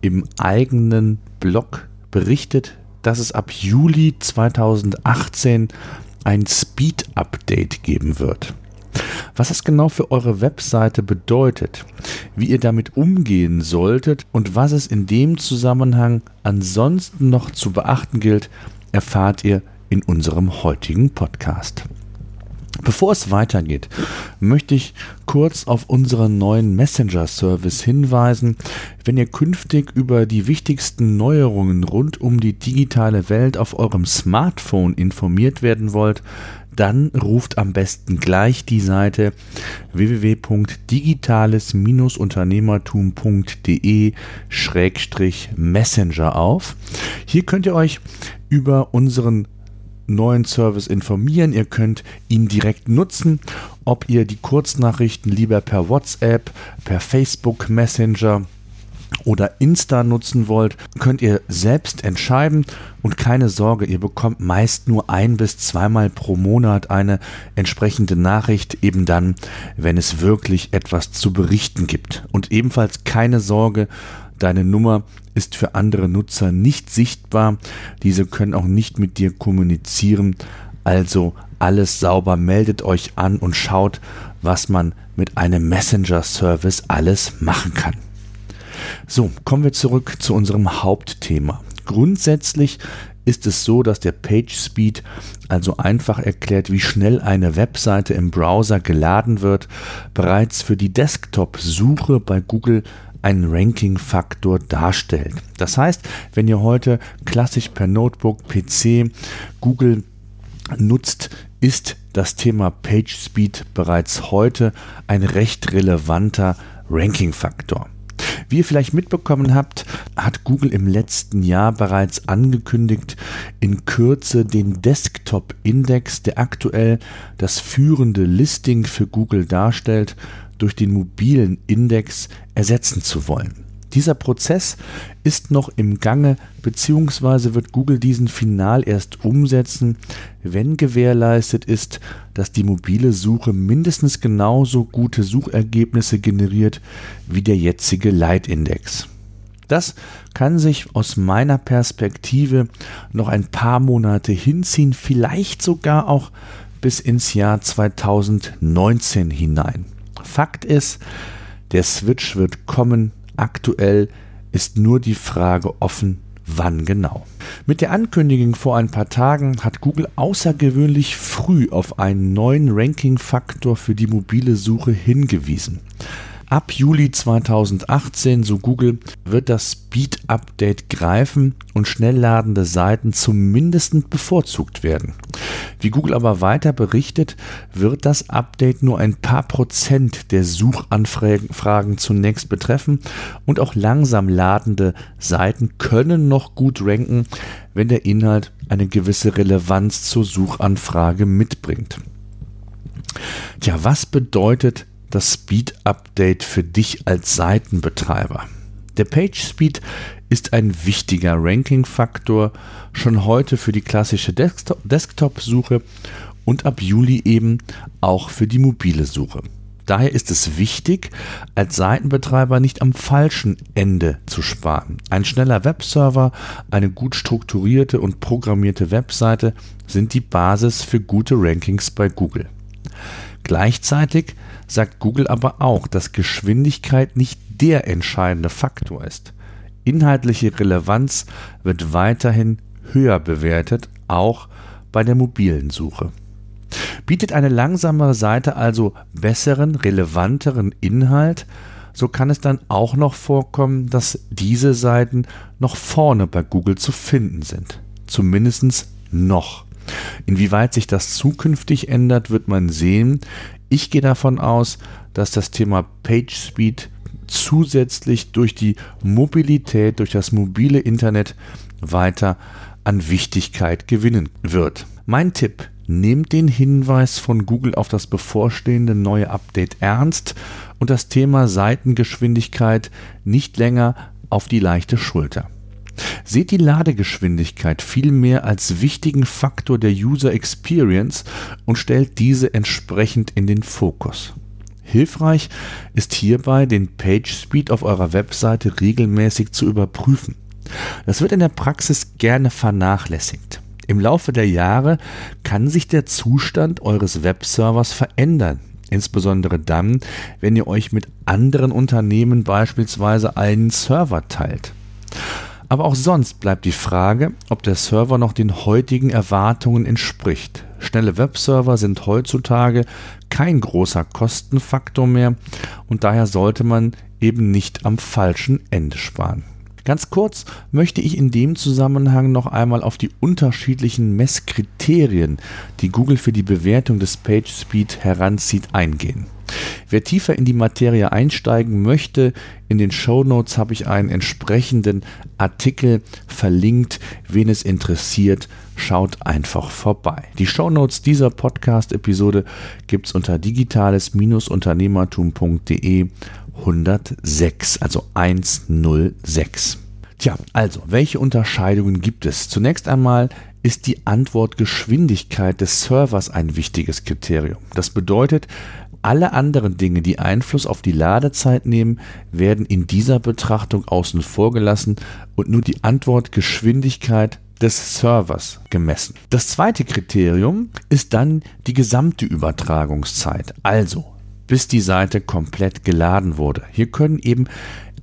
im eigenen Blog berichtet, dass es ab Juli 2018 ein Speed-Update geben wird. Was das genau für eure Webseite bedeutet, wie ihr damit umgehen solltet und was es in dem Zusammenhang ansonsten noch zu beachten gilt, erfahrt ihr in unserem heutigen Podcast. Bevor es weitergeht, möchte ich kurz auf unseren neuen Messenger-Service hinweisen. Wenn ihr künftig über die wichtigsten Neuerungen rund um die digitale Welt auf eurem Smartphone informiert werden wollt, dann ruft am besten gleich die Seite www.digitales-unternehmertum.de-messenger auf. Hier könnt ihr euch über unseren neuen Service informieren. Ihr könnt ihn direkt nutzen, ob ihr die Kurznachrichten lieber per WhatsApp, per Facebook Messenger oder Insta nutzen wollt, könnt ihr selbst entscheiden und keine Sorge, ihr bekommt meist nur ein bis zweimal pro Monat eine entsprechende Nachricht, eben dann, wenn es wirklich etwas zu berichten gibt. Und ebenfalls keine Sorge, Deine Nummer ist für andere Nutzer nicht sichtbar. Diese können auch nicht mit dir kommunizieren. Also alles sauber, meldet euch an und schaut, was man mit einem Messenger-Service alles machen kann. So, kommen wir zurück zu unserem Hauptthema. Grundsätzlich ist es so, dass der PageSpeed also einfach erklärt, wie schnell eine Webseite im Browser geladen wird, bereits für die Desktop-Suche bei Google einen Ranking-Faktor darstellt. Das heißt, wenn ihr heute klassisch per Notebook, PC, Google nutzt, ist das Thema PageSpeed bereits heute ein recht relevanter Ranking-Faktor. Wie ihr vielleicht mitbekommen habt, hat Google im letzten Jahr bereits angekündigt, in Kürze den Desktop-Index, der aktuell das führende Listing für Google darstellt, durch den mobilen Index ersetzen zu wollen. Dieser Prozess ist noch im Gange bzw. wird Google diesen final erst umsetzen, wenn gewährleistet ist, dass die mobile Suche mindestens genauso gute Suchergebnisse generiert wie der jetzige Leitindex. Das kann sich aus meiner Perspektive noch ein paar Monate hinziehen, vielleicht sogar auch bis ins Jahr 2019 hinein. Fakt ist, der Switch wird kommen. Aktuell ist nur die Frage offen, wann genau. Mit der Ankündigung vor ein paar Tagen hat Google außergewöhnlich früh auf einen neuen Ranking-Faktor für die mobile Suche hingewiesen. Ab Juli 2018, so Google, wird das Speed-Update greifen und schnellladende Seiten zumindest bevorzugt werden. Wie Google aber weiter berichtet, wird das Update nur ein paar Prozent der Suchanfragen zunächst betreffen und auch langsam ladende Seiten können noch gut ranken, wenn der Inhalt eine gewisse Relevanz zur Suchanfrage mitbringt. Tja, was bedeutet das Speed Update für dich als Seitenbetreiber. Der Page Speed ist ein wichtiger Ranking-Faktor schon heute für die klassische Desktop-Suche und ab Juli eben auch für die mobile Suche. Daher ist es wichtig, als Seitenbetreiber nicht am falschen Ende zu sparen. Ein schneller Webserver, eine gut strukturierte und programmierte Webseite sind die Basis für gute Rankings bei Google. Gleichzeitig sagt Google aber auch, dass Geschwindigkeit nicht der entscheidende Faktor ist. Inhaltliche Relevanz wird weiterhin höher bewertet, auch bei der mobilen Suche. Bietet eine langsamere Seite also besseren, relevanteren Inhalt, so kann es dann auch noch vorkommen, dass diese Seiten noch vorne bei Google zu finden sind. Zumindest noch. Inwieweit sich das zukünftig ändert, wird man sehen. Ich gehe davon aus, dass das Thema PageSpeed zusätzlich durch die Mobilität, durch das mobile Internet weiter an Wichtigkeit gewinnen wird. Mein Tipp, nehmt den Hinweis von Google auf das bevorstehende neue Update ernst und das Thema Seitengeschwindigkeit nicht länger auf die leichte Schulter. Seht die Ladegeschwindigkeit vielmehr als wichtigen Faktor der User Experience und stellt diese entsprechend in den Fokus. Hilfreich ist hierbei, den Page Speed auf eurer Webseite regelmäßig zu überprüfen. Das wird in der Praxis gerne vernachlässigt. Im Laufe der Jahre kann sich der Zustand eures Webservers verändern, insbesondere dann, wenn ihr euch mit anderen Unternehmen beispielsweise einen Server teilt. Aber auch sonst bleibt die Frage, ob der Server noch den heutigen Erwartungen entspricht. Schnelle Webserver sind heutzutage kein großer Kostenfaktor mehr und daher sollte man eben nicht am falschen Ende sparen. Ganz kurz möchte ich in dem Zusammenhang noch einmal auf die unterschiedlichen Messkriterien, die Google für die Bewertung des PageSpeed heranzieht, eingehen. Wer tiefer in die Materie einsteigen möchte, in den Show Notes habe ich einen entsprechenden Artikel verlinkt. Wen es interessiert, schaut einfach vorbei. Die Show Notes dieser Podcast-Episode gibt es unter digitales-unternehmertum.de 106, also 106. Tja, also, welche Unterscheidungen gibt es? Zunächst einmal ist die Antwortgeschwindigkeit des Servers ein wichtiges Kriterium. Das bedeutet, alle anderen Dinge, die Einfluss auf die Ladezeit nehmen, werden in dieser Betrachtung außen vor gelassen und nur die Antwortgeschwindigkeit des Servers gemessen. Das zweite Kriterium ist dann die gesamte Übertragungszeit, also bis die Seite komplett geladen wurde. Hier können eben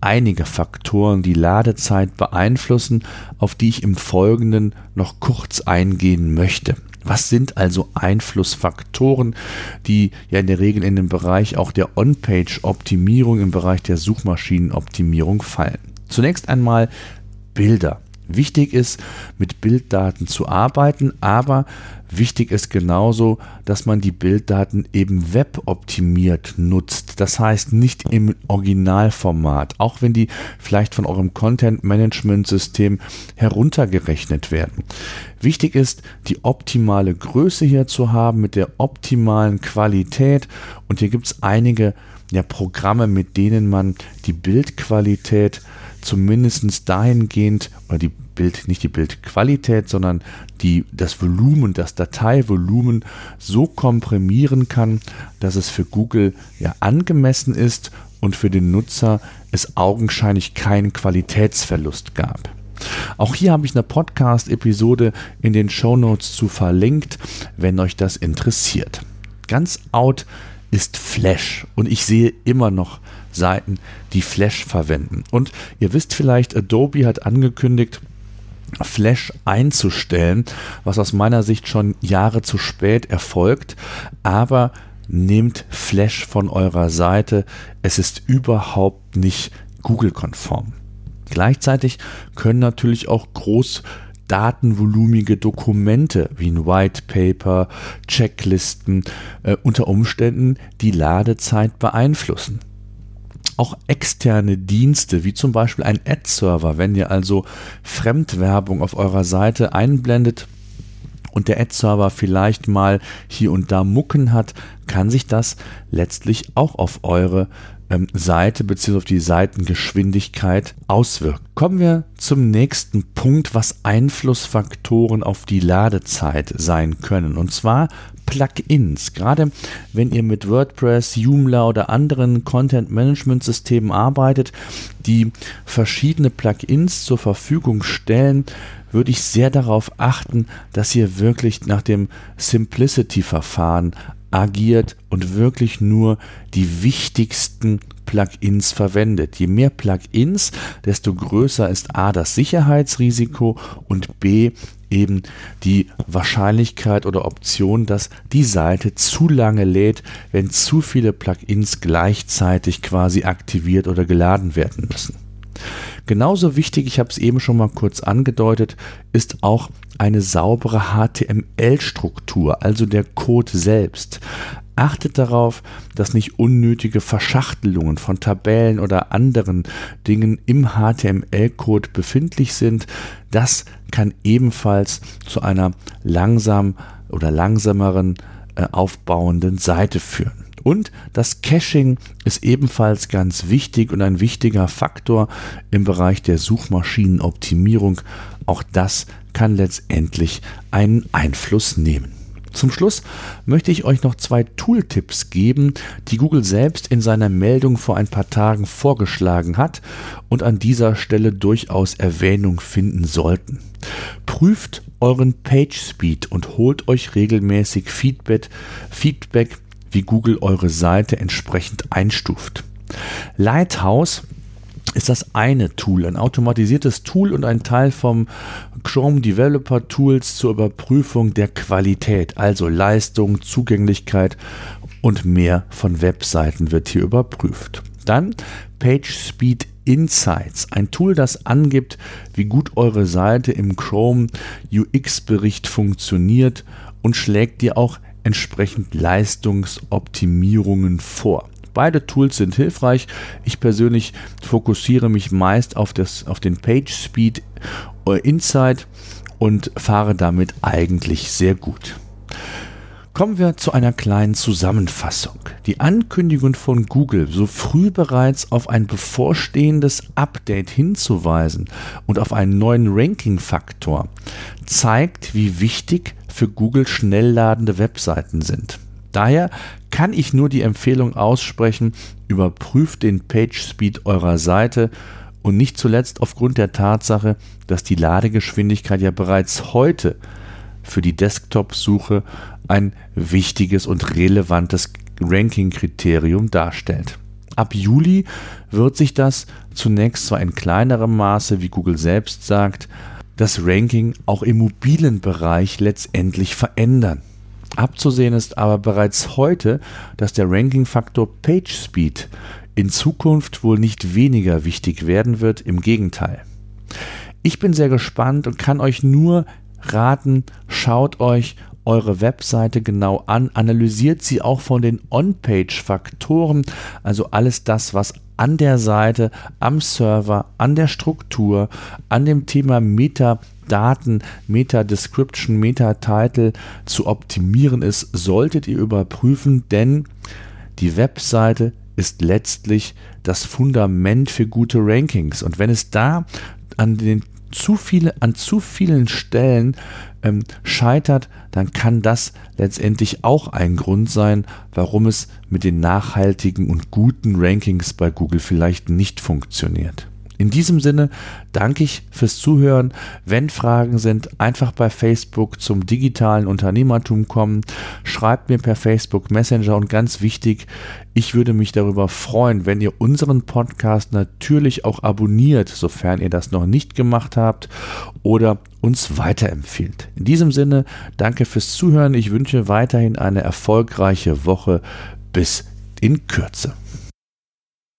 einige Faktoren die Ladezeit beeinflussen, auf die ich im Folgenden noch kurz eingehen möchte. Was sind also Einflussfaktoren, die ja in der Regel in den Bereich auch der On-Page-Optimierung, im Bereich der Suchmaschinenoptimierung fallen? Zunächst einmal Bilder. Wichtig ist, mit Bilddaten zu arbeiten, aber wichtig ist genauso, dass man die Bilddaten eben weboptimiert nutzt. Das heißt nicht im Originalformat, auch wenn die vielleicht von eurem Content-Management-System heruntergerechnet werden. Wichtig ist, die optimale Größe hier zu haben mit der optimalen Qualität und hier gibt es einige ja, Programme, mit denen man die Bildqualität zumindest dahingehend, oder die Bild, nicht die Bildqualität, sondern die, das Volumen, das Dateivolumen so komprimieren kann, dass es für Google ja angemessen ist und für den Nutzer es augenscheinlich keinen Qualitätsverlust gab. Auch hier habe ich eine Podcast-Episode in den Show Notes zu verlinkt, wenn euch das interessiert. Ganz out ist Flash und ich sehe immer noch Seiten, die Flash verwenden. Und ihr wisst vielleicht, Adobe hat angekündigt, Flash einzustellen, was aus meiner Sicht schon Jahre zu spät erfolgt, aber nehmt Flash von eurer Seite, es ist überhaupt nicht Google-konform. Gleichzeitig können natürlich auch groß datenvolumige Dokumente wie ein White Paper, Checklisten äh, unter Umständen die Ladezeit beeinflussen. Auch externe Dienste, wie zum Beispiel ein Ad-Server, wenn ihr also Fremdwerbung auf eurer Seite einblendet, und der Ad-Server vielleicht mal hier und da Mucken hat, kann sich das letztlich auch auf eure ähm, Seite bzw. auf die Seitengeschwindigkeit auswirkt. Kommen wir zum nächsten Punkt, was Einflussfaktoren auf die Ladezeit sein können. Und zwar Plugins. Gerade wenn ihr mit WordPress, Joomla oder anderen Content-Management-Systemen arbeitet, die verschiedene Plugins zur Verfügung stellen, würde ich sehr darauf achten, dass ihr wirklich nach dem Simplicity-Verfahren agiert und wirklich nur die wichtigsten Plugins verwendet. Je mehr Plugins, desto größer ist A das Sicherheitsrisiko und B eben die Wahrscheinlichkeit oder Option, dass die Seite zu lange lädt, wenn zu viele Plugins gleichzeitig quasi aktiviert oder geladen werden müssen. Genauso wichtig, ich habe es eben schon mal kurz angedeutet, ist auch eine saubere HTML-Struktur, also der Code selbst. Achtet darauf, dass nicht unnötige Verschachtelungen von Tabellen oder anderen Dingen im HTML-Code befindlich sind. Das kann ebenfalls zu einer langsam oder langsameren äh, aufbauenden Seite führen. Und das Caching ist ebenfalls ganz wichtig und ein wichtiger Faktor im Bereich der Suchmaschinenoptimierung. Auch das kann letztendlich einen Einfluss nehmen. Zum Schluss möchte ich euch noch zwei Tooltips geben, die Google selbst in seiner Meldung vor ein paar Tagen vorgeschlagen hat und an dieser Stelle durchaus Erwähnung finden sollten. Prüft euren Page Speed und holt euch regelmäßig Feedback, Feedback wie Google eure Seite entsprechend einstuft. Lighthouse ist das eine Tool, ein automatisiertes Tool und ein Teil vom Chrome Developer Tools zur Überprüfung der Qualität, also Leistung, Zugänglichkeit und mehr von Webseiten wird hier überprüft. Dann PageSpeed Insights, ein Tool, das angibt, wie gut eure Seite im Chrome UX-Bericht funktioniert und schlägt dir auch entsprechend Leistungsoptimierungen vor. Beide Tools sind hilfreich. Ich persönlich fokussiere mich meist auf, das, auf den Page Speed äh, Insight und fahre damit eigentlich sehr gut. Kommen wir zu einer kleinen Zusammenfassung. Die Ankündigung von Google, so früh bereits auf ein bevorstehendes Update hinzuweisen und auf einen neuen Ranking-Faktor, zeigt, wie wichtig für Google schnell ladende Webseiten sind. Daher kann ich nur die Empfehlung aussprechen, überprüft den Page Speed eurer Seite und nicht zuletzt aufgrund der Tatsache, dass die Ladegeschwindigkeit ja bereits heute für die Desktop-Suche ein wichtiges und relevantes Ranking-Kriterium darstellt. Ab Juli wird sich das zunächst zwar in kleinerem Maße, wie Google selbst sagt, das Ranking auch im mobilen Bereich letztendlich verändern. Abzusehen ist aber bereits heute, dass der Ranking-Faktor PageSpeed in Zukunft wohl nicht weniger wichtig werden wird, im Gegenteil. Ich bin sehr gespannt und kann euch nur raten, schaut euch eure Webseite genau an, analysiert sie auch von den On-Page-Faktoren, also alles das, was an der Seite, am Server, an der Struktur, an dem Thema Metadaten, Meta-Description, Meta-Title zu optimieren ist, solltet ihr überprüfen, denn die Webseite ist letztlich das Fundament für gute Rankings. Und wenn es da an den zu viele, an zu vielen Stellen ähm, scheitert, dann kann das letztendlich auch ein Grund sein, warum es mit den nachhaltigen und guten Rankings bei Google vielleicht nicht funktioniert. In diesem Sinne danke ich fürs Zuhören. Wenn Fragen sind, einfach bei Facebook zum digitalen Unternehmertum kommen. Schreibt mir per Facebook Messenger und ganz wichtig, ich würde mich darüber freuen, wenn ihr unseren Podcast natürlich auch abonniert, sofern ihr das noch nicht gemacht habt oder uns weiterempfiehlt. In diesem Sinne, danke fürs Zuhören. Ich wünsche weiterhin eine erfolgreiche Woche. Bis in Kürze.